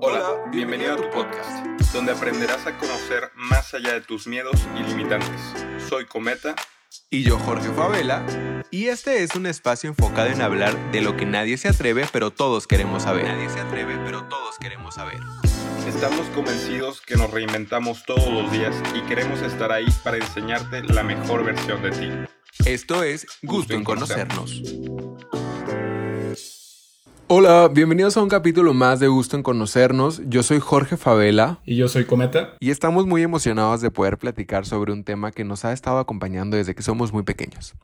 Hola, bienvenido a tu podcast, donde aprenderás a conocer más allá de tus miedos y limitantes. Soy Cometa. Y yo, Jorge Favela. Y este es un espacio enfocado en hablar de lo que nadie se atreve, pero todos queremos saber. Nadie se atreve, pero todos queremos saber. Estamos convencidos que nos reinventamos todos los días y queremos estar ahí para enseñarte la mejor versión de ti. Esto es Gusto en conocernos. Hola, bienvenidos a un capítulo más de Gusto en Conocernos. Yo soy Jorge Favela. Y yo soy Cometa. Y estamos muy emocionados de poder platicar sobre un tema que nos ha estado acompañando desde que somos muy pequeños.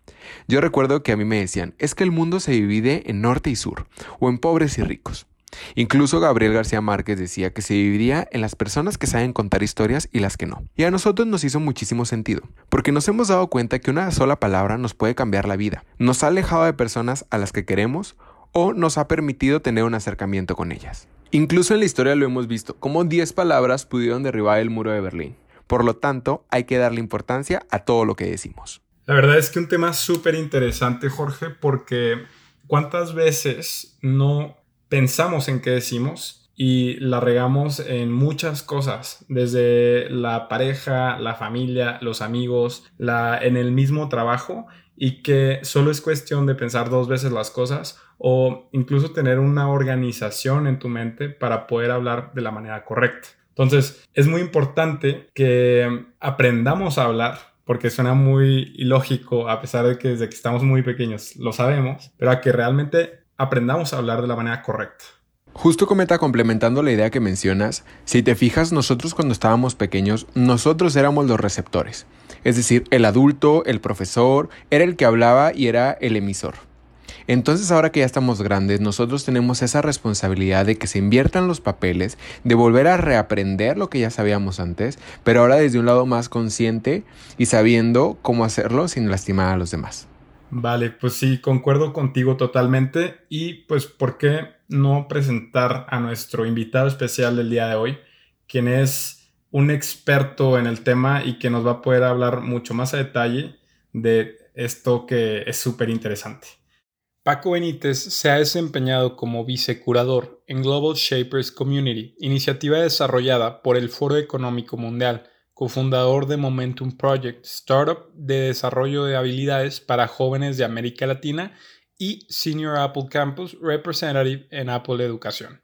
Yo recuerdo que a mí me decían, es que el mundo se divide en norte y sur, o en pobres y ricos. Incluso Gabriel García Márquez decía que se dividiría en las personas que saben contar historias y las que no. Y a nosotros nos hizo muchísimo sentido, porque nos hemos dado cuenta que una sola palabra nos puede cambiar la vida. Nos ha alejado de personas a las que queremos o nos ha permitido tener un acercamiento con ellas. Incluso en la historia lo hemos visto, como 10 palabras pudieron derribar el muro de Berlín. Por lo tanto, hay que darle importancia a todo lo que decimos. La verdad es que un tema súper interesante, Jorge, porque ¿cuántas veces no pensamos en qué decimos y la regamos en muchas cosas, desde la pareja, la familia, los amigos, la, en el mismo trabajo, y que solo es cuestión de pensar dos veces las cosas o incluso tener una organización en tu mente para poder hablar de la manera correcta. Entonces, es muy importante que aprendamos a hablar, porque suena muy ilógico, a pesar de que desde que estamos muy pequeños lo sabemos, pero a que realmente aprendamos a hablar de la manera correcta. Justo cometa complementando la idea que mencionas, si te fijas, nosotros cuando estábamos pequeños, nosotros éramos los receptores. Es decir, el adulto, el profesor, era el que hablaba y era el emisor. Entonces ahora que ya estamos grandes, nosotros tenemos esa responsabilidad de que se inviertan los papeles, de volver a reaprender lo que ya sabíamos antes, pero ahora desde un lado más consciente y sabiendo cómo hacerlo sin lastimar a los demás. Vale, pues sí, concuerdo contigo totalmente y pues ¿por qué no presentar a nuestro invitado especial del día de hoy, quien es un experto en el tema y que nos va a poder hablar mucho más a detalle de esto que es súper interesante. Paco Benítez se ha desempeñado como vicecurador en Global Shapers Community, iniciativa desarrollada por el Foro Económico Mundial, cofundador de Momentum Project, startup de desarrollo de habilidades para jóvenes de América Latina y Senior Apple Campus Representative en Apple Educación.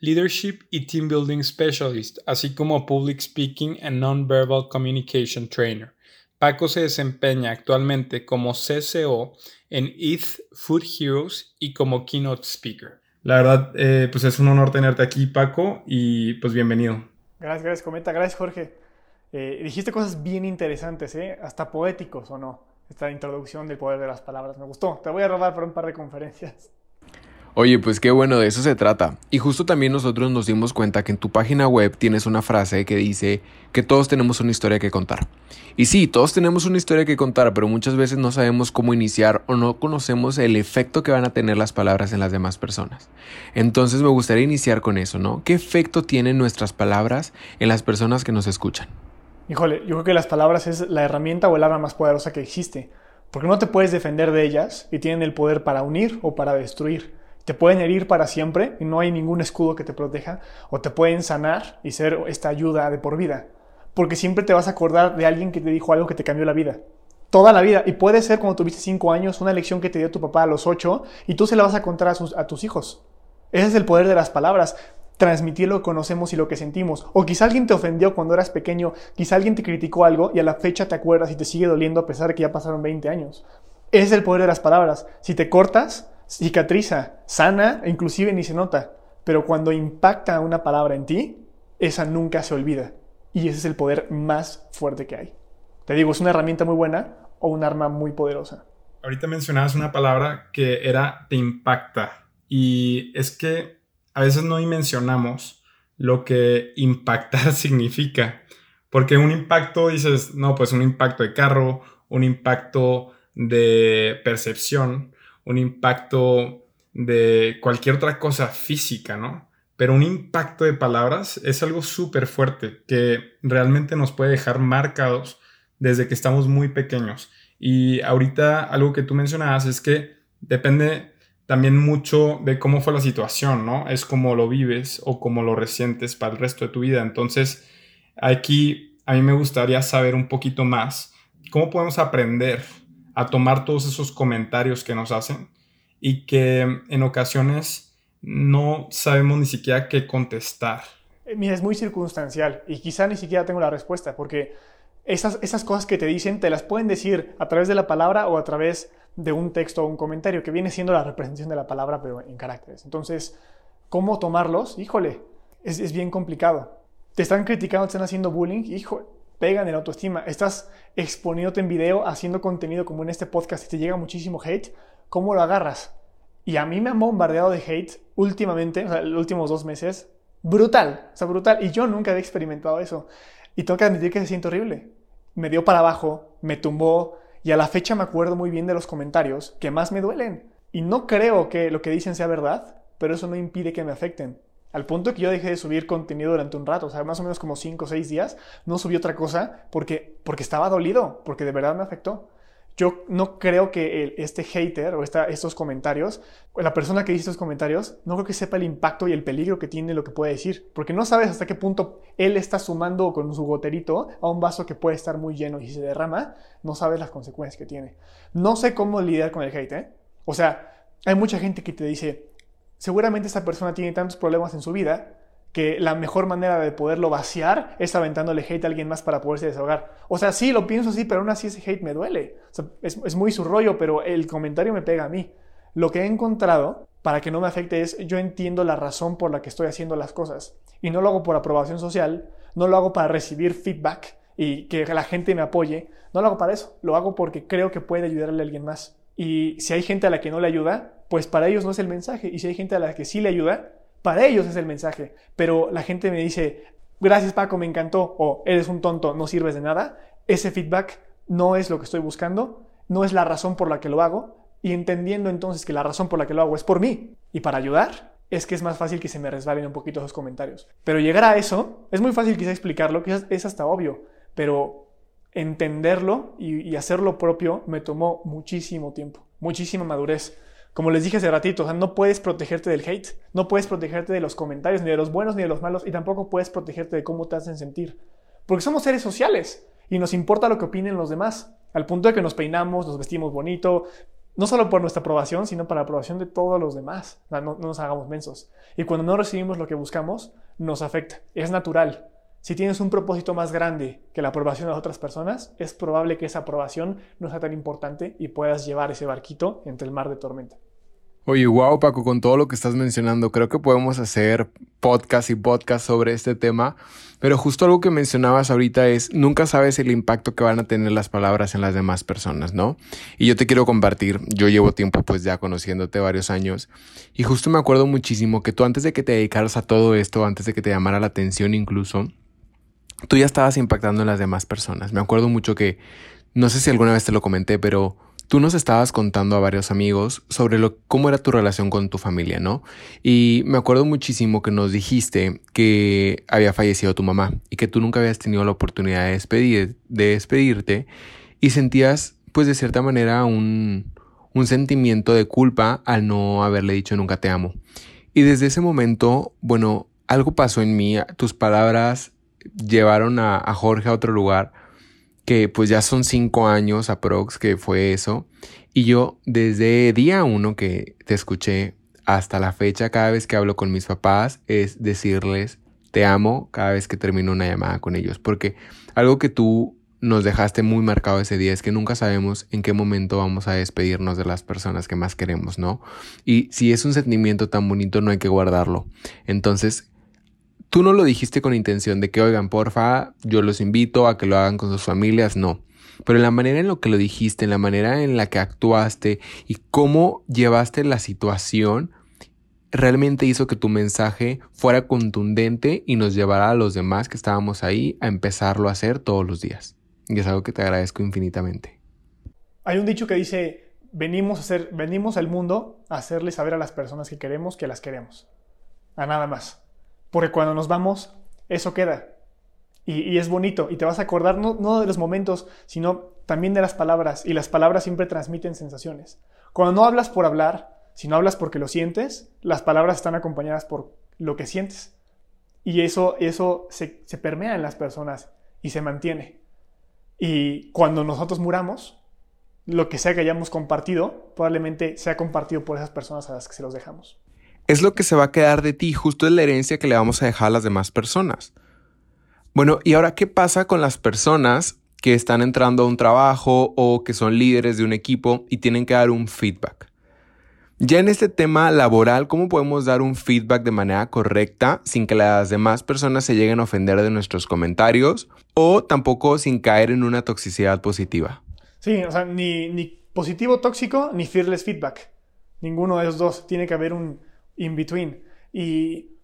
Leadership y Team Building Specialist, así como Public Speaking and Non-Verbal Communication Trainer. Paco se desempeña actualmente como CCO en ETH Food Heroes y como Keynote Speaker. La verdad, eh, pues es un honor tenerte aquí, Paco, y pues bienvenido. Gracias, gracias, Cometa. Gracias, Jorge. Eh, dijiste cosas bien interesantes, ¿eh? hasta poéticos, ¿o no? esta introducción del poder de las palabras. Me gustó. Te voy a robar para un par de conferencias. Oye, pues qué bueno, de eso se trata. Y justo también nosotros nos dimos cuenta que en tu página web tienes una frase que dice que todos tenemos una historia que contar. Y sí, todos tenemos una historia que contar, pero muchas veces no sabemos cómo iniciar o no conocemos el efecto que van a tener las palabras en las demás personas. Entonces me gustaría iniciar con eso, ¿no? ¿Qué efecto tienen nuestras palabras en las personas que nos escuchan? Híjole, yo creo que las palabras es la herramienta o el arma más poderosa que existe, porque no te puedes defender de ellas y tienen el poder para unir o para destruir. Te pueden herir para siempre y no hay ningún escudo que te proteja, o te pueden sanar y ser esta ayuda de por vida, porque siempre te vas a acordar de alguien que te dijo algo que te cambió la vida. Toda la vida. Y puede ser cuando tuviste 5 años, una lección que te dio tu papá a los 8, y tú se la vas a contar a, a tus hijos. Ese es el poder de las palabras transmitir lo que conocemos y lo que sentimos. O quizá alguien te ofendió cuando eras pequeño, quizá alguien te criticó algo y a la fecha te acuerdas y te sigue doliendo a pesar de que ya pasaron 20 años. Es el poder de las palabras. Si te cortas, cicatriza, sana e inclusive ni se nota. Pero cuando impacta una palabra en ti, esa nunca se olvida. Y ese es el poder más fuerte que hay. Te digo, es una herramienta muy buena o un arma muy poderosa. Ahorita mencionabas una palabra que era te impacta. Y es que a veces no dimensionamos lo que impactar significa. Porque un impacto, dices, no, pues un impacto de carro, un impacto de percepción, un impacto de cualquier otra cosa física, ¿no? Pero un impacto de palabras es algo súper fuerte que realmente nos puede dejar marcados desde que estamos muy pequeños. Y ahorita algo que tú mencionabas es que depende también mucho de cómo fue la situación, ¿no? Es como lo vives o cómo lo resientes para el resto de tu vida. Entonces, aquí a mí me gustaría saber un poquito más cómo podemos aprender a tomar todos esos comentarios que nos hacen y que en ocasiones no sabemos ni siquiera qué contestar. Eh, mira, es muy circunstancial y quizá ni siquiera tengo la respuesta porque esas, esas cosas que te dicen te las pueden decir a través de la palabra o a través de un texto o un comentario, que viene siendo la representación de la palabra, pero en caracteres. Entonces, ¿cómo tomarlos? Híjole, es, es bien complicado. Te están criticando, te están haciendo bullying, hijo, pegan en autoestima. Estás exponiéndote en video, haciendo contenido como en este podcast y te llega muchísimo hate. ¿Cómo lo agarras? Y a mí me han bombardeado de hate últimamente, o sea, los últimos dos meses, brutal, o sea, brutal. Y yo nunca había experimentado eso. Y tengo que admitir que se siente horrible. Me dio para abajo, me tumbó, y a la fecha me acuerdo muy bien de los comentarios que más me duelen. Y no creo que lo que dicen sea verdad, pero eso no impide que me afecten. Al punto que yo dejé de subir contenido durante un rato, o sea, más o menos como 5 o 6 días, no subí otra cosa porque, porque estaba dolido, porque de verdad me afectó. Yo no creo que este hater o estos comentarios, la persona que dice estos comentarios, no creo que sepa el impacto y el peligro que tiene lo que puede decir, porque no sabes hasta qué punto él está sumando con su goterito a un vaso que puede estar muy lleno y se derrama, no sabes las consecuencias que tiene. No sé cómo lidiar con el hate, ¿eh? O sea, hay mucha gente que te dice, seguramente esta persona tiene tantos problemas en su vida que la mejor manera de poderlo vaciar es aventándole hate a alguien más para poderse desahogar. O sea, sí, lo pienso así, pero aún así ese hate me duele. es, es, muy su rollo, pero el comentario me pega a mí. Lo que he encontrado para que no me afecte es yo entiendo la razón por la que estoy haciendo las cosas. Y no lo hago por aprobación social, no lo hago para recibir feedback y que la gente me apoye. No lo hago para eso, lo hago porque creo que puede ayudarle a alguien más. Y si hay gente a la que no le ayuda, pues para ellos no es el mensaje. Y si hay gente a la que sí le ayuda, para ellos es el mensaje. Pero la gente me dice, gracias Paco, me encantó, o eres un tonto, no sirves de nada. Ese feedback no es lo que estoy buscando, no es la razón por la que lo hago. Y entendiendo entonces que la razón por la que lo hago es por mí y para ayudar, es que es más fácil que se me resbalen un poquito esos comentarios. Pero llegar a eso, es muy fácil quizá explicarlo, quizás es hasta obvio, pero entenderlo y, y hacerlo propio me tomó muchísimo tiempo, muchísima madurez. Como les dije hace ratito, o sea, no puedes protegerte del hate, no puedes protegerte de los comentarios, ni de los buenos ni de los malos, y tampoco puedes protegerte de cómo te hacen sentir. Porque somos seres sociales y nos importa lo que opinen los demás, al punto de que nos peinamos, nos vestimos bonito, no solo por nuestra aprobación, sino para la aprobación de todos los demás. no, no nos hagamos mensos. Y cuando no recibimos lo que buscamos, nos afecta. Es natural. Si tienes un propósito más grande que la aprobación de las otras personas, es probable que esa aprobación no sea tan importante y puedas llevar ese barquito entre el mar de tormenta. Oye, wow, Paco, con todo lo que estás mencionando, creo que podemos hacer podcast y podcast sobre este tema, pero justo algo que mencionabas ahorita es, nunca sabes el impacto que van a tener las palabras en las demás personas, ¿no? Y yo te quiero compartir, yo llevo tiempo pues ya conociéndote varios años, y justo me acuerdo muchísimo que tú antes de que te dedicaras a todo esto, antes de que te llamara la atención incluso, tú ya estabas impactando en las demás personas. Me acuerdo mucho que, no sé si alguna vez te lo comenté, pero Tú nos estabas contando a varios amigos sobre lo, cómo era tu relación con tu familia, ¿no? Y me acuerdo muchísimo que nos dijiste que había fallecido tu mamá y que tú nunca habías tenido la oportunidad de, despedir, de despedirte y sentías, pues de cierta manera, un, un sentimiento de culpa al no haberle dicho nunca te amo. Y desde ese momento, bueno, algo pasó en mí, tus palabras llevaron a Jorge a otro lugar que pues ya son cinco años aprox que fue eso. Y yo desde día uno que te escuché hasta la fecha, cada vez que hablo con mis papás, es decirles te amo cada vez que termino una llamada con ellos. Porque algo que tú nos dejaste muy marcado ese día es que nunca sabemos en qué momento vamos a despedirnos de las personas que más queremos, ¿no? Y si es un sentimiento tan bonito, no hay que guardarlo. Entonces, Tú no lo dijiste con intención de que, oigan, porfa, yo los invito a que lo hagan con sus familias, no. Pero la manera en lo que lo dijiste, en la manera en la que actuaste y cómo llevaste la situación, realmente hizo que tu mensaje fuera contundente y nos llevara a los demás que estábamos ahí a empezarlo a hacer todos los días. Y es algo que te agradezco infinitamente. Hay un dicho que dice, venimos, a hacer, venimos al mundo a hacerle saber a las personas que queremos que las queremos. A nada más. Porque cuando nos vamos, eso queda. Y, es bonito. Y te vas a acordar no, de los momentos, sino también de las palabras. Y las palabras siempre transmiten sensaciones. Cuando no hablas por hablar, Si no hablas porque lo sientes, las palabras están acompañadas por lo que sientes. Y eso, eso se, se permea en las personas y se mantiene. Y cuando nosotros muramos, lo que sea que hayamos compartido, probablemente sea compartido por esas personas a las que se los dejamos. Es lo que se va a quedar de ti, justo es la herencia que le vamos a dejar a las demás personas. Bueno, y ahora, ¿qué pasa con las personas que están entrando a un trabajo o que son líderes de un equipo y tienen que dar un feedback? Ya en este tema laboral, ¿cómo podemos dar un feedback de manera correcta sin que las demás personas se lleguen a ofender de nuestros comentarios o tampoco sin caer en una toxicidad positiva? Sí, o sea, ni, ni positivo tóxico ni fearless feedback. Ninguno de esos dos. Tiene que haber un in-between. Y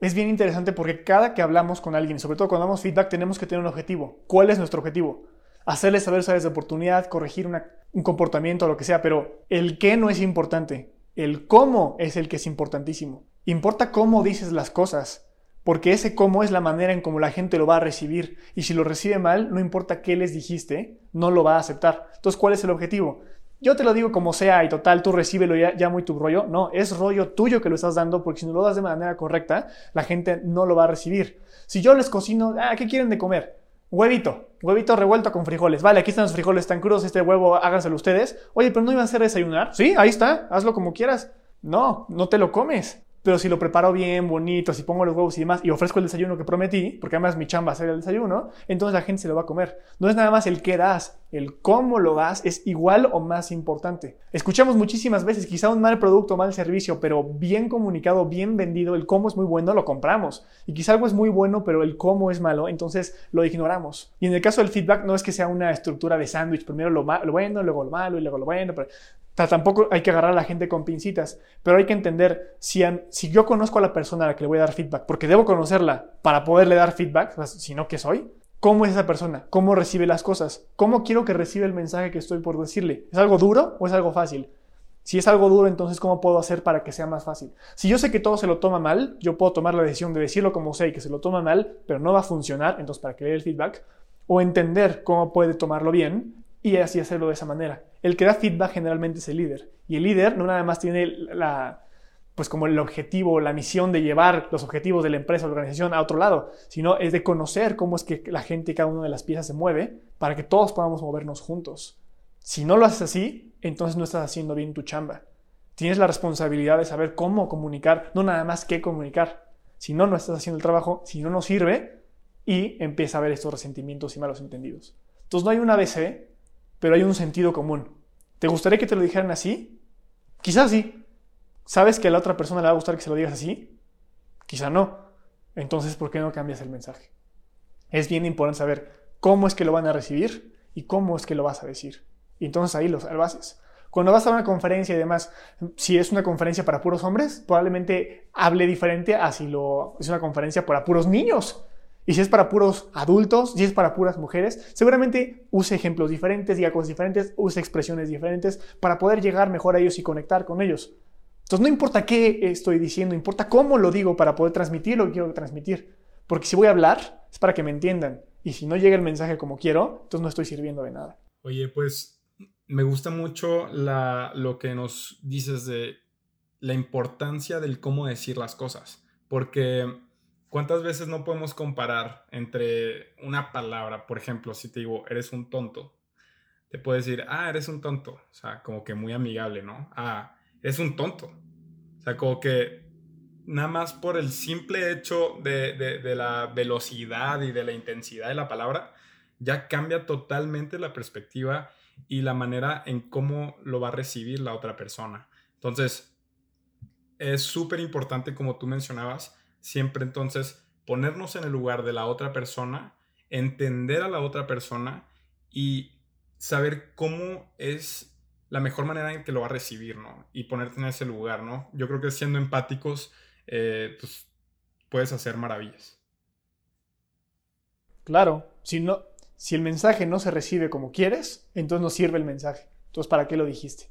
es bien interesante porque cada que hablamos con alguien, sobre todo cuando damos feedback, tenemos que tener un objetivo. ¿Cuál es nuestro objetivo? Hacerles saber áreas de oportunidad, corregir un comportamiento o lo que sea, pero el qué no es importante. El cómo es el que es importantísimo. Importa cómo dices las cosas, porque ese cómo es la manera en cómo la gente lo va a recibir. Y si lo recibe mal, no importa qué les dijiste, no lo va a aceptar. Entonces, ¿cuál es el objetivo? Yo te lo digo como sea y total, tú recíbelo ya, muy tu rollo. No, es rollo tuyo que lo estás dando porque si no lo das de manera correcta, la gente no lo va a recibir. Si yo les cocino, ah, ¿qué quieren de comer? Huevito, huevito revuelto con frijoles. Vale, aquí están los frijoles, están crudos, este huevo háganselo ustedes. Oye, pero no iban a hacer desayunar. Sí, ahí está, hazlo como quieras. No, no te lo comes. Pero si lo preparo bien, bonito, si pongo los huevos y demás, y ofrezco el desayuno que prometí, porque además mi chamba hacer el desayuno, entonces la gente se lo va a comer. No es nada más el qué das, el cómo lo das es igual o más importante. Escuchamos muchísimas veces, quizá un mal producto, mal servicio, pero bien comunicado, bien vendido, el cómo es muy bueno, lo compramos. Y quizá algo es muy bueno, pero el cómo es malo, entonces lo ignoramos. Y en el caso del feedback, no es que sea una estructura de sándwich, primero lo, lo bueno, luego lo malo y luego lo bueno, pero tampoco hay que agarrar a la gente con pincitas, pero hay que entender si, yo conozco a la persona a la que le voy a dar feedback, porque debo conocerla para poderle dar feedback, si no, ¿qué soy? ¿Cómo es esa persona? ¿Cómo recibe las cosas? ¿Cómo quiero que reciba el mensaje que estoy por decirle? ¿Es algo duro o es algo fácil? Si es algo duro, entonces ¿cómo puedo hacer para que sea más fácil? Si yo sé que todo se lo toma mal, yo puedo tomar la decisión de decirlo como sé y que se lo toma mal, pero no va a funcionar, entonces para que le dé el feedback, o entender cómo puede tomarlo bien y así hacerlo de esa manera. El que da feedback generalmente es el líder. Y el líder no nada más tiene la, pues como el objetivo, la misión de llevar los objetivos de la empresa o la organización a otro lado, sino es de conocer cómo es que la gente y cada una de las piezas se mueve para que todos podamos movernos juntos. Si no lo haces así, entonces no estás haciendo bien tu chamba. Tienes la responsabilidad de saber cómo comunicar, no nada más qué comunicar. Si no, no estás haciendo el trabajo, si no, no sirve y empieza a haber estos resentimientos y malos entendidos. Entonces no hay un ABC, pero hay un sentido común. ¿Te gustaría que te lo dijeran así? Quizás sí. ¿Sabes que a la otra persona le va a gustar que se lo digas así? Quizá no. Entonces, ¿por qué no cambias el mensaje? Es bien importante saber cómo es que lo van a recibir y cómo es que lo vas a decir. Y entonces ahí lo haces. Cuando vas a una conferencia y demás, si es una conferencia para puros hombres, probablemente hable diferente a si lo, es una conferencia para puros niños. Y si es para puros adultos, si es para puras mujeres, seguramente use ejemplos diferentes, diga cosas diferentes, use expresiones diferentes para poder llegar mejor a ellos y conectar con ellos. Entonces no importa qué estoy diciendo, importa cómo lo digo para poder transmitir lo que quiero transmitir. Porque si voy a hablar es para que me entiendan. Y si no llega el mensaje como quiero, entonces no estoy sirviendo de nada. Oye, pues me gusta mucho lo que nos dices de la importancia del cómo decir las cosas. Porque ¿Cuántas veces no podemos comparar entre una palabra? Por ejemplo, si te digo, eres un tonto, te puedo decir, ah, eres un tonto. O sea, como que muy amigable, ¿no? Ah, eres un tonto. O sea, como que nada más por el simple hecho de, de, la velocidad y de la intensidad de la palabra, ya cambia totalmente la perspectiva y la manera en cómo lo va a recibir la otra persona. Entonces, es súper importante, como tú mencionabas, siempre entonces ponernos en el lugar de la otra persona, entender a la otra persona y saber cómo es la mejor manera en que lo va a recibir, ¿no? Y ponerte en ese lugar, ¿no? Yo creo que siendo empáticos, eh, pues puedes hacer maravillas. Claro, si, no, si el mensaje no se recibe como quieres, entonces no sirve el mensaje. Entonces, ¿para qué lo dijiste?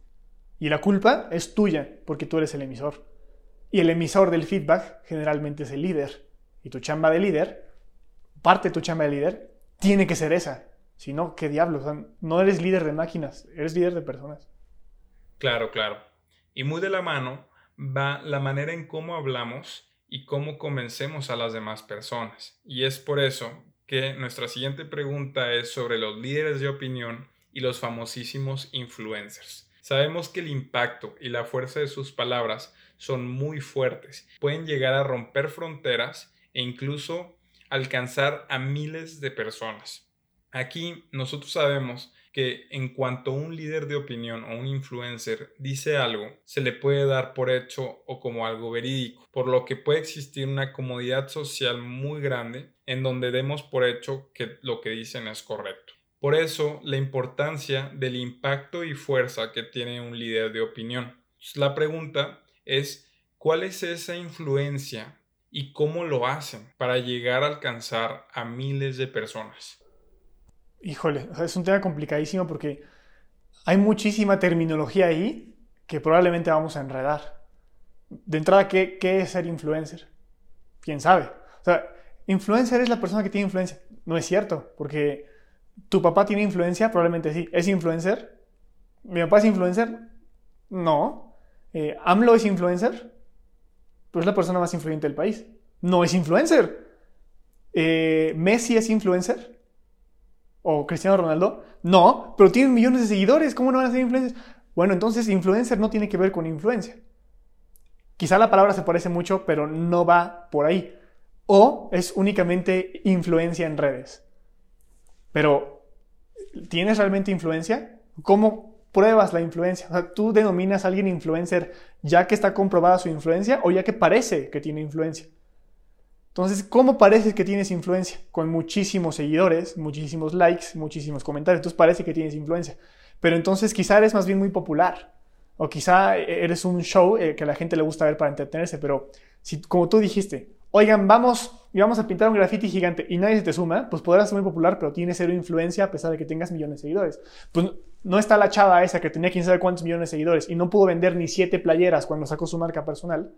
Y la culpa es tuya, porque tú eres el emisor. Y el emisor del feedback generalmente es el líder. Y tu chamba de líder, parte de tu chamba de líder, tiene que ser esa. Si no, ¿qué diablos? no eres líder de máquinas, eres líder de personas. Claro, claro. Y muy de la mano va la manera en cómo hablamos y cómo convencemos a las demás personas. Y es por eso que nuestra siguiente pregunta es sobre los líderes de opinión y los famosísimos influencers. Sabemos que el impacto y la fuerza de sus palabras son muy fuertes, pueden llegar a romper fronteras e incluso alcanzar a miles de personas. Aquí nosotros sabemos que en cuanto un líder de opinión o un influencer dice algo, se le puede dar por hecho o como algo verídico, por lo que puede existir una comodidad social muy grande en donde demos por hecho que lo que dicen es correcto. Por eso, la importancia del impacto y fuerza que tiene un líder de opinión. La pregunta es, ¿cuál es esa influencia y cómo lo hacen para llegar a alcanzar a miles de personas? Híjole, es un tema complicadísimo porque hay muchísima terminología ahí que probablemente vamos a enredar. De entrada, ¿qué, es ser influencer? ¿Quién sabe? O sea, influencer es la persona que tiene influencia. No es cierto, porque tu papá tiene influencia, probablemente sí. ¿Es influencer? ¿Mi papá es influencer? No. Eh, ¿AMLO es influencer? Pues es la persona más influyente del país. No es influencer. Eh, ¿Messi es influencer? o Cristiano Ronaldo. No, pero tienen millones de seguidores, ¿cómo no van a ser influencers? Bueno, entonces influencer no tiene que ver con influencia. Quizá la palabra se parece mucho, pero no va por ahí. O es únicamente influencia en redes. Pero, ¿tienes realmente influencia? ¿Cómo pruebas la influencia? O sea, ¿tú denominas a alguien influencer ya que está comprobada su influencia o ya que parece que tiene influencia? Entonces, ¿cómo parece que tienes influencia? Con muchísimos seguidores, muchísimos likes, muchísimos comentarios. Entonces parece que tienes influencia. Pero entonces quizá eres más bien muy popular. O quizá eres un show eh, que a la gente le gusta ver para entretenerse. Pero si, como tú dijiste, oigan, vamos y vamos a pintar un graffiti gigante y nadie se te suma, pues podrás ser muy popular, pero tienes cero influencia a pesar de que tengas millones de seguidores. Pues no está la chava esa que tenía quién sabe cuántos millones de seguidores y no pudo vender ni siete playeras cuando sacó su marca personal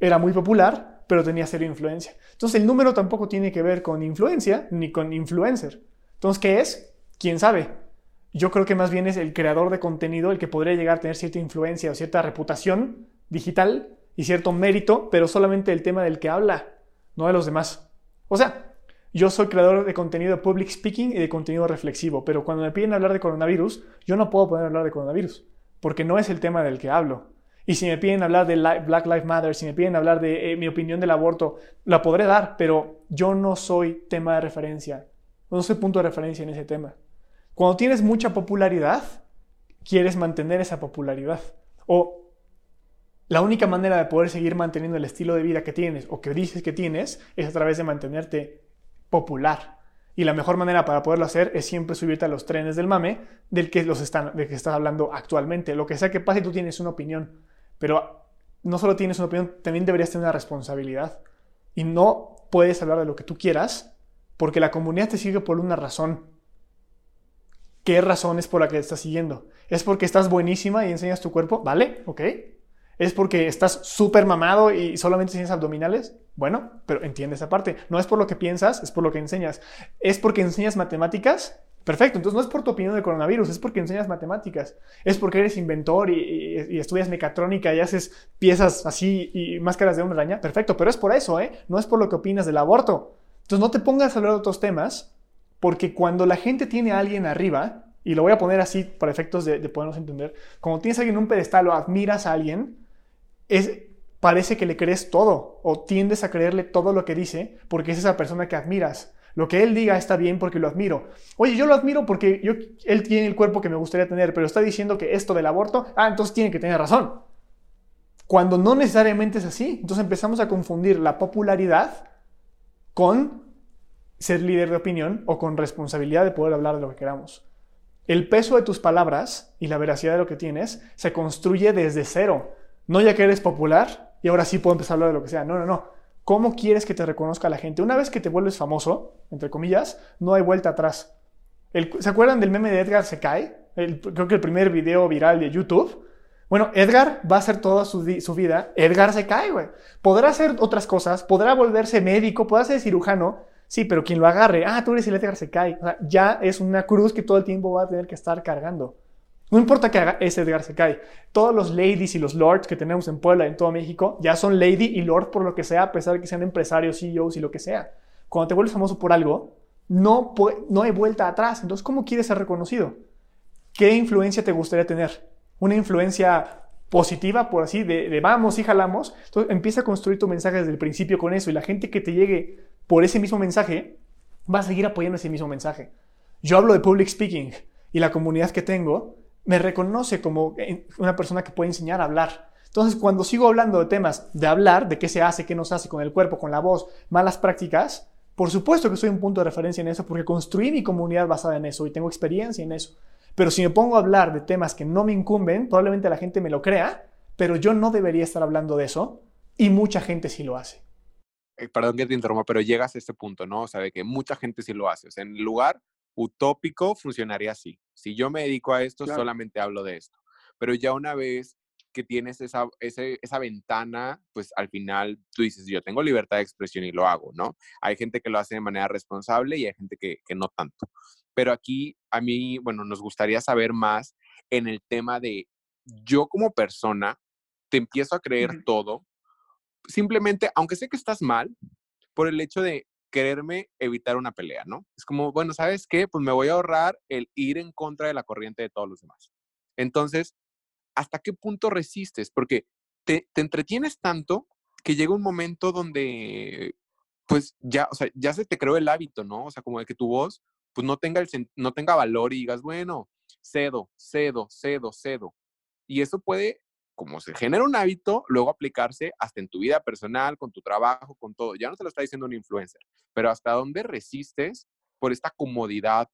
era muy popular, pero tenía cero influencia. Entonces el número tampoco tiene que ver con influencia ni con influencer. Entonces, ¿qué es? ¿Quién sabe? Yo creo que más bien es el creador de contenido el que podría llegar a tener cierta influencia o cierta reputación digital y cierto mérito, pero solamente el tema del que habla, no de los demás. O sea, yo soy creador de contenido public speaking y de contenido reflexivo, pero cuando me piden hablar de coronavirus, yo no puedo poder hablar de coronavirus, porque no es el tema del que hablo. Y si me piden hablar de Black Lives Matter, si me piden hablar de eh, mi opinión del aborto, la podré dar, pero yo no soy tema de referencia. No soy punto de referencia en ese tema. Cuando tienes mucha popularidad, quieres mantener esa popularidad. O la única manera de poder seguir manteniendo el estilo de vida que tienes o que dices que tienes es a través de mantenerte popular. Y la mejor manera para poderlo hacer es siempre subirte a los trenes del mame del que, los están, del que estás hablando actualmente. Lo que sea que pase, tú tienes una opinión. Pero no solo tienes una opinión, también deberías tener una responsabilidad. Y no puedes hablar de lo que tú quieras porque la comunidad te sigue por una razón. ¿Qué razón es por la que te estás siguiendo? ¿Es porque estás buenísima y enseñas tu cuerpo? ¿Vale? ¿Ok? ¿Es porque estás súper mamado y solamente enseñas abdominales? Bueno, pero entiende esa parte. No es por lo que piensas, es por lo que enseñas. ¿Es porque enseñas matemáticas? Perfecto, entonces no es por tu opinión del coronavirus, es porque enseñas matemáticas, es porque eres inventor y, estudias mecatrónica y haces piezas así y máscaras de una araña. Perfecto, pero es por eso, ¿eh? No es por lo que opinas del aborto. Entonces no te pongas a hablar de otros temas, porque cuando la gente tiene a alguien arriba, y lo voy a poner así para efectos de, de podernos entender, cuando tienes a alguien en un pedestal o admiras a alguien, es, parece que le crees todo o tiendes a creerle todo lo que dice porque es esa persona que admiras. Lo que él diga está bien porque lo admiro. Oye, yo lo admiro porque yo, él tiene el cuerpo que me gustaría tener, pero está diciendo que esto del aborto, ah, entonces tiene que tener razón. Cuando no necesariamente es así. Entonces empezamos a confundir la popularidad con ser líder de opinión o con responsabilidad de poder hablar de lo que queramos. El peso de tus palabras y la veracidad de lo que tienes se construye desde cero. No ya que eres popular y ahora sí puedo empezar a hablar de lo que sea. No, no, no. ¿Cómo quieres que te reconozca la gente? Una vez que te vuelves famoso, entre comillas, no hay vuelta atrás. ¿Se acuerdan del meme de Edgar se cae? creo que el primer video viral de YouTube. Bueno, Edgar va a hacer toda su, vida. Edgar se cae, güey. Podrá hacer otras cosas, podrá volverse médico, podrá ser cirujano. Sí, pero quien lo agarre, ah, tú eres el Edgar se cae. Ya es una cruz que todo el tiempo va a tener que estar cargando. No importa que haga ese Edgar se. Todos los ladies y los lords que tenemos en Puebla, en todo México, ya son lady y lord por lo que sea, a pesar de que sean empresarios, CEOs y lo que sea. Cuando te vuelves famoso por algo, no, no hay vuelta atrás. Entonces, ¿cómo quieres ser reconocido? ¿Qué influencia te gustaría tener? ¿Una influencia positiva, por así, de, de, vamos y jalamos? Entonces, empieza a construir tu mensaje desde el principio con eso y la gente que te llegue por ese mismo mensaje va a seguir apoyando ese mismo mensaje. Yo hablo de public speaking y la comunidad que tengo me reconoce como una persona que puede enseñar a hablar. Entonces, cuando sigo hablando de temas de hablar, de qué se hace, qué no se hace con el cuerpo, con la voz, malas prácticas, por supuesto que soy un punto de referencia en eso porque construí mi comunidad basada en eso y tengo experiencia en eso. Pero si me pongo a hablar de temas que no me incumben, probablemente la gente me lo crea, pero yo no debería estar hablando de eso y mucha gente sí lo hace. Eh, perdón que te interrumpa, pero llegas a este punto, ¿no? O sea, de que mucha gente sí lo hace. O sea, en lugar utópico funcionaría así. Si yo me dedico a esto, solamente hablo de esto. Pero ya una vez que tienes esa, esa ventana, pues al final tú dices, yo tengo libertad de expresión y lo hago, ¿no? Hay gente que lo hace de manera responsable y hay gente que, que no tanto. Pero aquí a mí, bueno, nos gustaría saber más en el tema de yo como persona, te empiezo a creer todo, simplemente, aunque sé que estás mal, por el hecho de quererme evitar una pelea, ¿no? Es como, bueno, ¿sabes qué? Pues me voy a ahorrar el ir en contra de la corriente de todos los demás. Entonces, ¿hasta qué punto resistes? Porque te, entretienes tanto que llega un momento donde, pues ya, o sea, ya se te creó el hábito, ¿no? O sea, como de que tu voz, pues no tenga, el, no tenga valor y digas, bueno, cedo, cedo, cedo, cedo. Y eso puede como se genera un hábito, luego aplicarse hasta en tu vida personal, con tu trabajo, con todo. Ya no te lo está diciendo un influencer, pero hasta dónde resistes por esta comodidad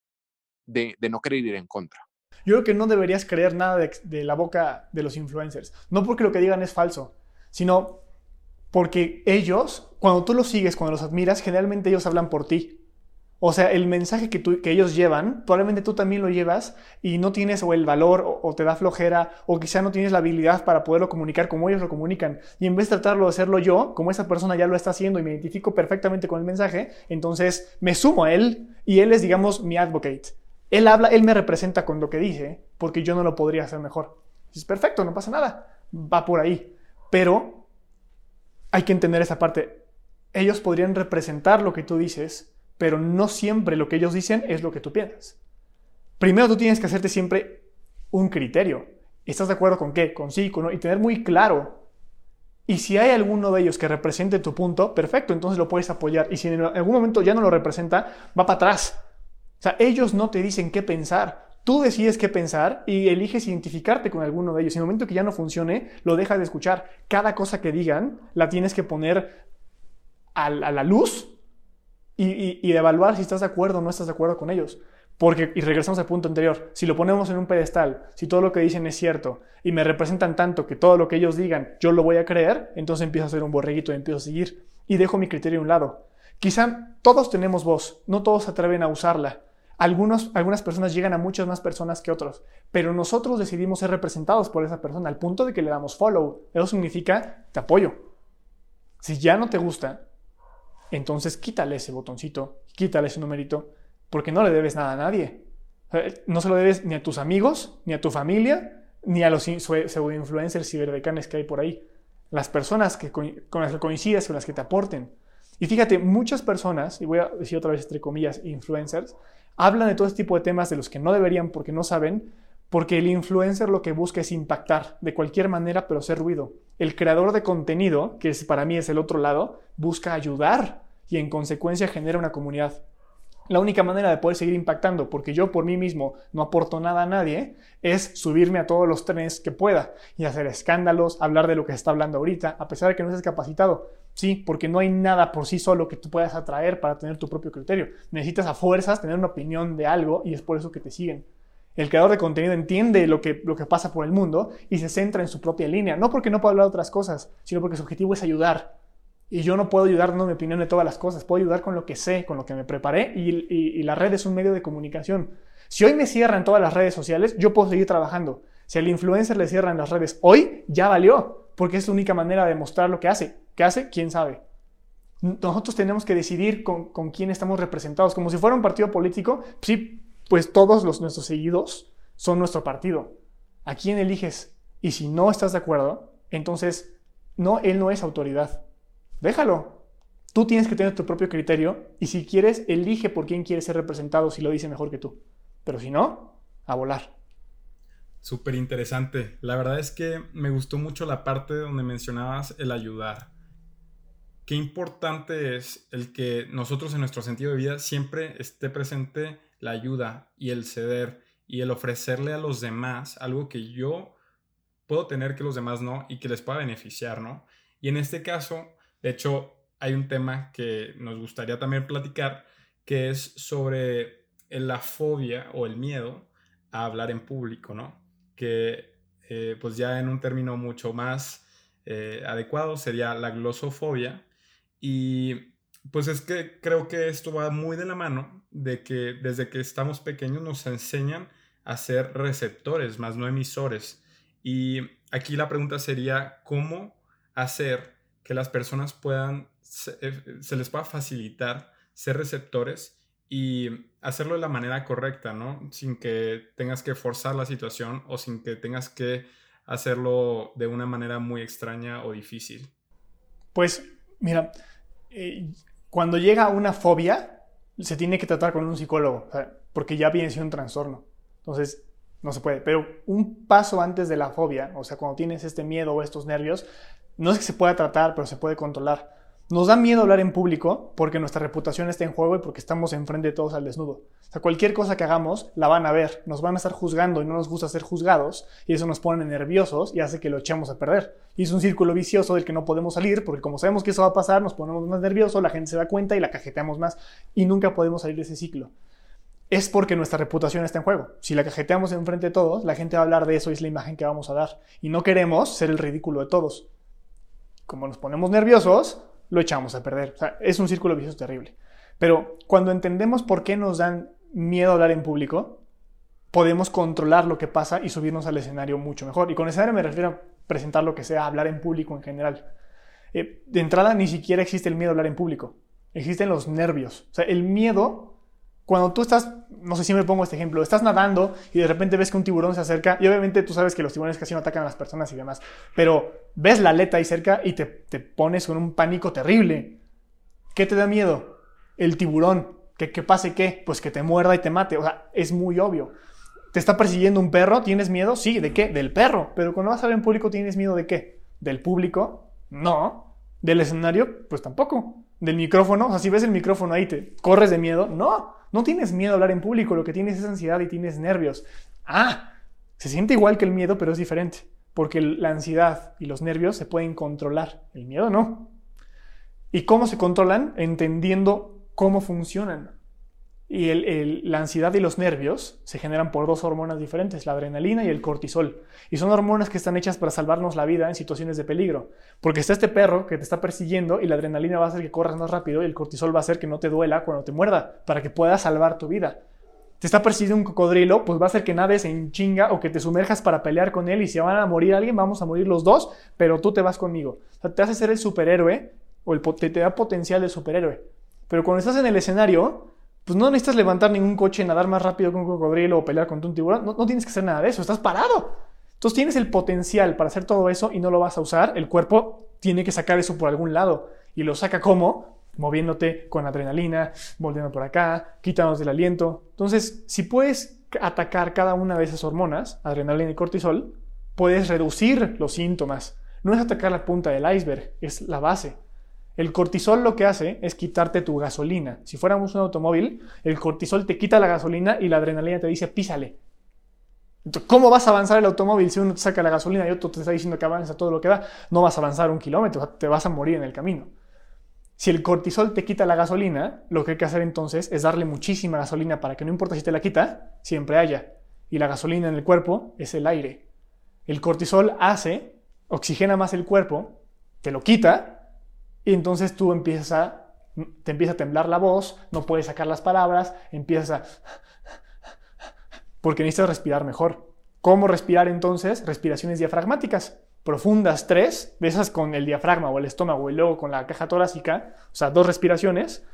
de, no querer ir en contra. Yo creo que no deberías creer nada de, de, la boca de los influencers. No porque lo que digan es falso, sino porque ellos, cuando tú los sigues, cuando los admiras, generalmente ellos hablan por ti. O sea, el mensaje que, que ellos llevan, probablemente tú también lo llevas y no tienes o el valor o, te da flojera o quizá no tienes la habilidad para poderlo comunicar como ellos lo comunican. Y en vez de tratarlo de hacerlo yo, como esa persona ya lo está haciendo y me identifico perfectamente con el mensaje, entonces me sumo a él y él es, digamos, mi advocate. Él habla, él me representa con lo que dice porque yo no lo podría hacer mejor. Es perfecto, no pasa nada. Va por ahí. Pero hay que entender esa parte. Ellos podrían representar lo que tú dices pero no siempre lo que ellos dicen es lo que tú piensas. Primero tú tienes que hacerte siempre un criterio. ¿Estás de acuerdo con qué? Con sí, con no, y tener muy claro. Y si hay alguno de ellos que represente tu punto, perfecto, entonces lo puedes apoyar. Y si en algún momento ya no lo representa, va para atrás. O sea, ellos no te dicen qué pensar. Tú decides qué pensar y eliges identificarte con alguno de ellos. En el momento que ya no funcione, lo dejas de escuchar. Cada cosa que digan la tienes que poner a la luz y, y, evaluar si estás de acuerdo o no estás de acuerdo con ellos. Porque, y regresamos al punto anterior, si lo ponemos en un pedestal, si todo lo que dicen es cierto y me representan tanto que todo lo que ellos digan yo lo voy a creer, entonces empiezo a ser un borreguito empiezo a seguir y dejo mi criterio a un lado. Quizá todos tenemos voz, no todos se atreven a usarla. Algunos, algunas personas llegan a muchas más personas que otros, pero nosotros decidimos ser representados por esa persona al punto de que le damos follow. Eso significa te apoyo. Si ya no te gusta, entonces quítale ese botoncito, quítale ese numerito, porque no le debes nada a nadie. No se lo debes ni a tus amigos, ni a tu familia, ni a los pseudo-influencers ciberdecanes que hay por ahí. Las personas que, con las que coincidas, con las que te aporten. Y fíjate, muchas personas, y voy a decir otra vez entre comillas, influencers, hablan de todo este tipo de temas de los que no deberían porque no saben, porque el influencer lo que busca es impactar de cualquier manera, pero hacer ruido. El creador de contenido, que para mí es el otro lado, busca ayudar y en consecuencia genera una comunidad. La única manera de poder seguir impactando, porque yo por mí mismo no aporto nada a nadie, es subirme a todos los trenes que pueda y hacer escándalos, hablar de lo que se está hablando ahorita, a pesar de que no estés capacitado. Sí, porque no hay nada por sí solo que tú puedas atraer para tener tu propio criterio. Necesitas a fuerzas tener una opinión de algo y es por eso que te siguen. El creador de contenido entiende lo que, lo que pasa por el mundo y se centra en su propia línea. No porque no pueda hablar de otras cosas, sino porque su objetivo es ayudar. Y yo no puedo ayudar dando mi opinión de todas las cosas. Puedo ayudar con lo que sé, con lo que me preparé y, y la red es un medio de comunicación. Si hoy me cierran todas las redes sociales, yo puedo seguir trabajando. Si al influencer le cierran las redes hoy, ya valió, porque es la única manera de mostrar lo que hace. ¿Qué hace? ¿Quién sabe? Nosotros tenemos que decidir con, con quién estamos representados. Como si fuera un partido político, sí, pues todos los, nuestros seguidos son nuestro partido. ¿A quién eliges? Y si no estás de acuerdo, entonces no, él no es autoridad. Déjalo. Tú tienes que tener tu propio criterio y si quieres, elige por quién quieres ser representado si lo dice mejor que tú. Pero si no, a volar. Súper interesante. La verdad es que me gustó mucho la parte donde mencionabas el ayudar. Qué importante es el que nosotros en nuestro sentido de vida siempre esté presente la ayuda y el ceder y el ofrecerle a los demás algo que yo puedo tener que los demás no y que les pueda beneficiar, ¿no? Y en este caso, de hecho, hay un tema que nos gustaría también platicar, que es sobre la fobia o el miedo a hablar en público, ¿no? Que eh, pues ya en un término mucho más eh, adecuado sería la glosofobia. Y pues es que creo que esto va muy de la mano de que desde que estamos pequeños nos enseñan a ser receptores, más no emisores. Y aquí la pregunta sería, ¿cómo hacer que las personas puedan, se, eh, les pueda facilitar ser receptores y hacerlo de la manera correcta, ¿no? Sin que tengas que forzar la situación o sin que tengas que hacerlo de una manera muy extraña o difícil. Pues, mira, eh, cuando llega una fobia, se tiene que tratar con un psicólogo, porque ya viene siendo un trastorno. Entonces, no se puede. Pero un paso antes de la fobia, o sea, cuando tienes este miedo o estos nervios, no es que se pueda tratar, pero se puede controlar. Nos da miedo hablar en público porque nuestra reputación está en juego y porque estamos enfrente de todos al desnudo. O sea, cualquier cosa que hagamos la van a ver, nos van a estar juzgando y no nos gusta ser juzgados y eso nos pone nerviosos y hace que lo echemos a perder. Y es un círculo vicioso del que no podemos salir porque como sabemos que eso va a pasar, nos ponemos más nerviosos, la gente se da cuenta y la cajeteamos más y nunca podemos salir de ese ciclo. Es porque nuestra reputación está en juego. Si la cajeteamos enfrente de todos, la gente va a hablar de eso y es la imagen que vamos a dar. Y no queremos ser el ridículo de todos. Como nos ponemos nerviosos, lo echamos a perder. Es un círculo vicioso terrible. Pero cuando entendemos por qué nos dan miedo hablar en público, podemos controlar lo que pasa y subirnos al escenario mucho mejor. Y con escenario me refiero a presentar lo que sea, hablar en público en general. Eh, de entrada, ni siquiera existe el miedo a hablar en público. Existen los nervios. O sea, el miedo, cuando tú estás, no sé si me pongo este ejemplo, estás nadando y de repente ves que un tiburón se acerca y obviamente tú sabes que los tiburones casi no atacan a las personas y demás, pero ves la aleta ahí cerca y te, te pones con un pánico terrible. ¿Qué te da miedo? El tiburón. ¿Que, que pase qué? Pues que te muerda y te mate. O sea, es muy obvio. ¿Te está persiguiendo un perro? ¿Tienes miedo? Sí, ¿de qué? Del perro. Pero cuando vas a ver en público, ¿tienes miedo de qué? ¿Del público? No. ¿Del escenario? Pues tampoco. ¿Del micrófono? O sea, si ves el micrófono ahí, ¿te corres de miedo? No. No tienes miedo a hablar en público, lo que tienes es ansiedad y tienes nervios. Ah, se siente igual que el miedo, pero es diferente porque la ansiedad y los nervios se pueden controlar, el miedo no. ¿Y cómo se controlan? Entendiendo cómo funcionan. Y la ansiedad y los nervios se generan por dos hormonas diferentes, la adrenalina y el cortisol. Y son hormonas que están hechas para salvarnos la vida en situaciones de peligro. Porque está este perro que te está persiguiendo y la adrenalina va a hacer que corras más rápido y el cortisol va a hacer que no te duela cuando te muerda, para que puedas salvar tu vida te está persiguiendo un cocodrilo, pues va a hacer que nades en chinga o que te sumerjas para pelear con él y si van a morir alguien, vamos a morir los dos, pero tú te vas conmigo. O sea, te hace ser el superhéroe o el, te, te da potencial de superhéroe. Pero cuando estás en el escenario, pues no necesitas levantar ningún coche, nadar más rápido que un cocodrilo o pelear contra un tiburón. No, tienes que hacer nada de eso, estás parado. Entonces tienes el potencial para hacer todo eso y no lo vas a usar. El cuerpo tiene que sacar eso por algún lado. ¿Y lo saca cómo? moviéndote con adrenalina, volviendo por acá, quitándonos del aliento. Entonces, si puedes atacar cada una de esas hormonas, adrenalina y cortisol, puedes reducir los síntomas. No es atacar la punta del iceberg, es la base. El cortisol lo que hace es quitarte tu gasolina. Si fuéramos un automóvil, el cortisol te quita la gasolina y la adrenalina te dice písale. Entonces, ¿Cómo vas a avanzar el automóvil si uno te saca la gasolina y otro te está diciendo que avanza todo lo que da? No vas a avanzar un kilómetro, te vas a morir en el camino. Si el cortisol te quita la gasolina, lo que hay que hacer entonces es darle muchísima gasolina para que no importa si te la quita, siempre haya. Y la gasolina en el cuerpo es el aire. El cortisol hace, oxigena más el cuerpo, te lo quita, y entonces tú empiezas a, te empieza a temblar la voz, no puedes sacar las palabras, empiezas a... porque necesitas respirar mejor. ¿Cómo respirar entonces? Respiraciones diafragmáticas profundas, tres, de esas con el diafragma o el estómago y luego con la caja torácica, o sea, dos respiraciones,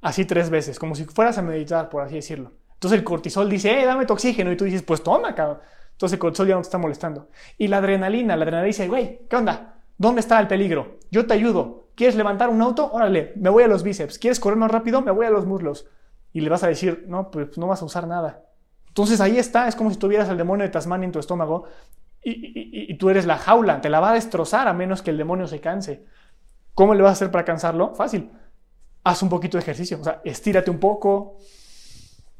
así tres veces, como si fueras a meditar, por así decirlo. Entonces el cortisol dice, eh, dame tu oxígeno. Y tú dices, pues toma, cabrón. Entonces el cortisol ya no te está molestando. Y la adrenalina, la adrenalina dice, güey, ¿qué onda? ¿Dónde está el peligro? Yo te ayudo. ¿Quieres levantar un auto? Órale, me voy a los bíceps. ¿Quieres correr más rápido? Me voy a los muslos. Y le vas a decir, no, pues no vas a usar nada. Entonces ahí está, es como si tuvieras al demonio de Tasmania en tu estómago y, tú eres la jaula, te la va a destrozar a menos que el demonio se canse. ¿Cómo le vas a hacer para cansarlo? Fácil. Haz un poquito de ejercicio, o sea, estírate un poco,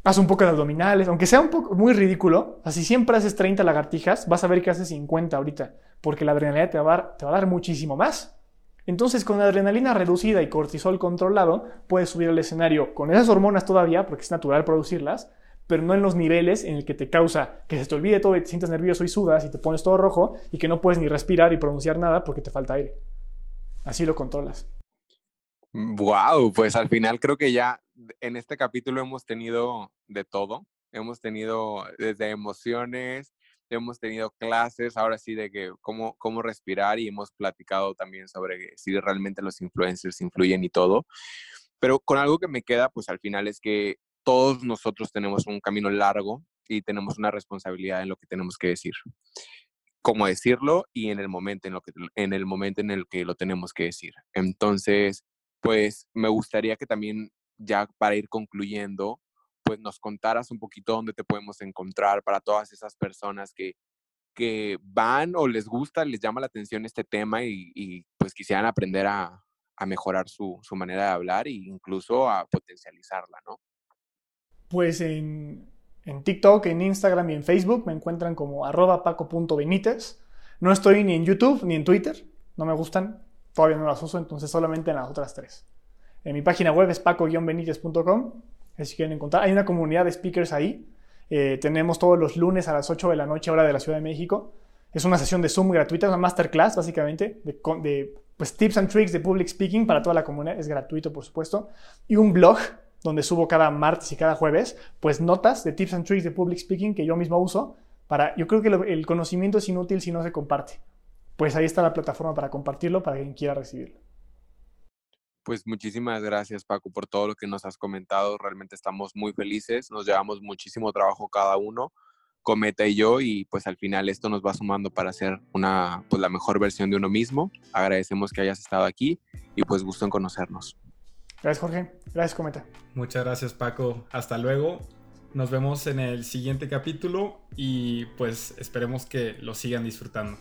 haz un poco de abdominales, aunque sea un poco muy ridículo, así siempre haces 30 lagartijas, vas a ver que haces 50 ahorita, porque la adrenalina te va a dar, te va a dar muchísimo más. Entonces, con adrenalina reducida y cortisol controlado, puedes subir al escenario con esas hormonas todavía, porque es natural producirlas, pero no en los niveles en el que te causa que se te olvide todo y te sientas nervioso y sudas y te pones todo rojo y que no puedes ni respirar y pronunciar nada porque te falta aire. Así lo controlas. Wow, pues al final creo que ya en este capítulo hemos tenido de todo. Hemos tenido desde emociones, hemos tenido clases, ahora sí, de que cómo, cómo respirar y hemos platicado también sobre si realmente los influencers influyen y todo. Pero con algo que me queda, pues al final es que todos nosotros tenemos un camino largo y tenemos una responsabilidad en lo que tenemos que decir. Cómo decirlo y en el momento en, lo que, en el momento en el que lo tenemos que decir. Entonces, pues me gustaría que también ya para ir concluyendo, pues nos contaras un poquito dónde te podemos encontrar para todas esas personas que, que van o les gusta, les llama la atención este tema y, pues quisieran aprender a, a mejorar su, su, manera de hablar e incluso a potencializarla, ¿no? Pues en, en, TikTok, en Instagram y en Facebook me encuentran como arroba paco.benítez. No estoy ni en YouTube ni en Twitter, no me gustan, todavía no las uso, entonces solamente en las otras tres. En mi página web es paco-benítez.com, si quieren encontrar. Hay una comunidad de speakers ahí. Eh, tenemos todos los lunes a las 8 de la noche, hora de la Ciudad de México. Es una sesión de Zoom gratuita, una masterclass básicamente, de, pues, tips and tricks de public speaking para toda la comunidad. Es gratuito, por supuesto. Y un blog donde subo cada martes y cada jueves, pues notas de tips and tricks de public speaking que yo mismo uso para, yo creo que el conocimiento es inútil si no se comparte. Pues ahí está la plataforma para compartirlo para quien quiera recibirlo. Pues muchísimas gracias Paco por todo lo que nos has comentado. Realmente estamos muy felices, nos llevamos muchísimo trabajo cada uno, Cometa y yo, y pues al final esto nos va sumando para hacer una, pues la mejor versión de uno mismo. Agradecemos que hayas estado aquí y pues gusto en conocernos. Gracias, Jorge. Gracias, Cometa. Muchas gracias, Paco. Hasta luego. Nos vemos en el siguiente capítulo y pues esperemos que lo sigan disfrutando.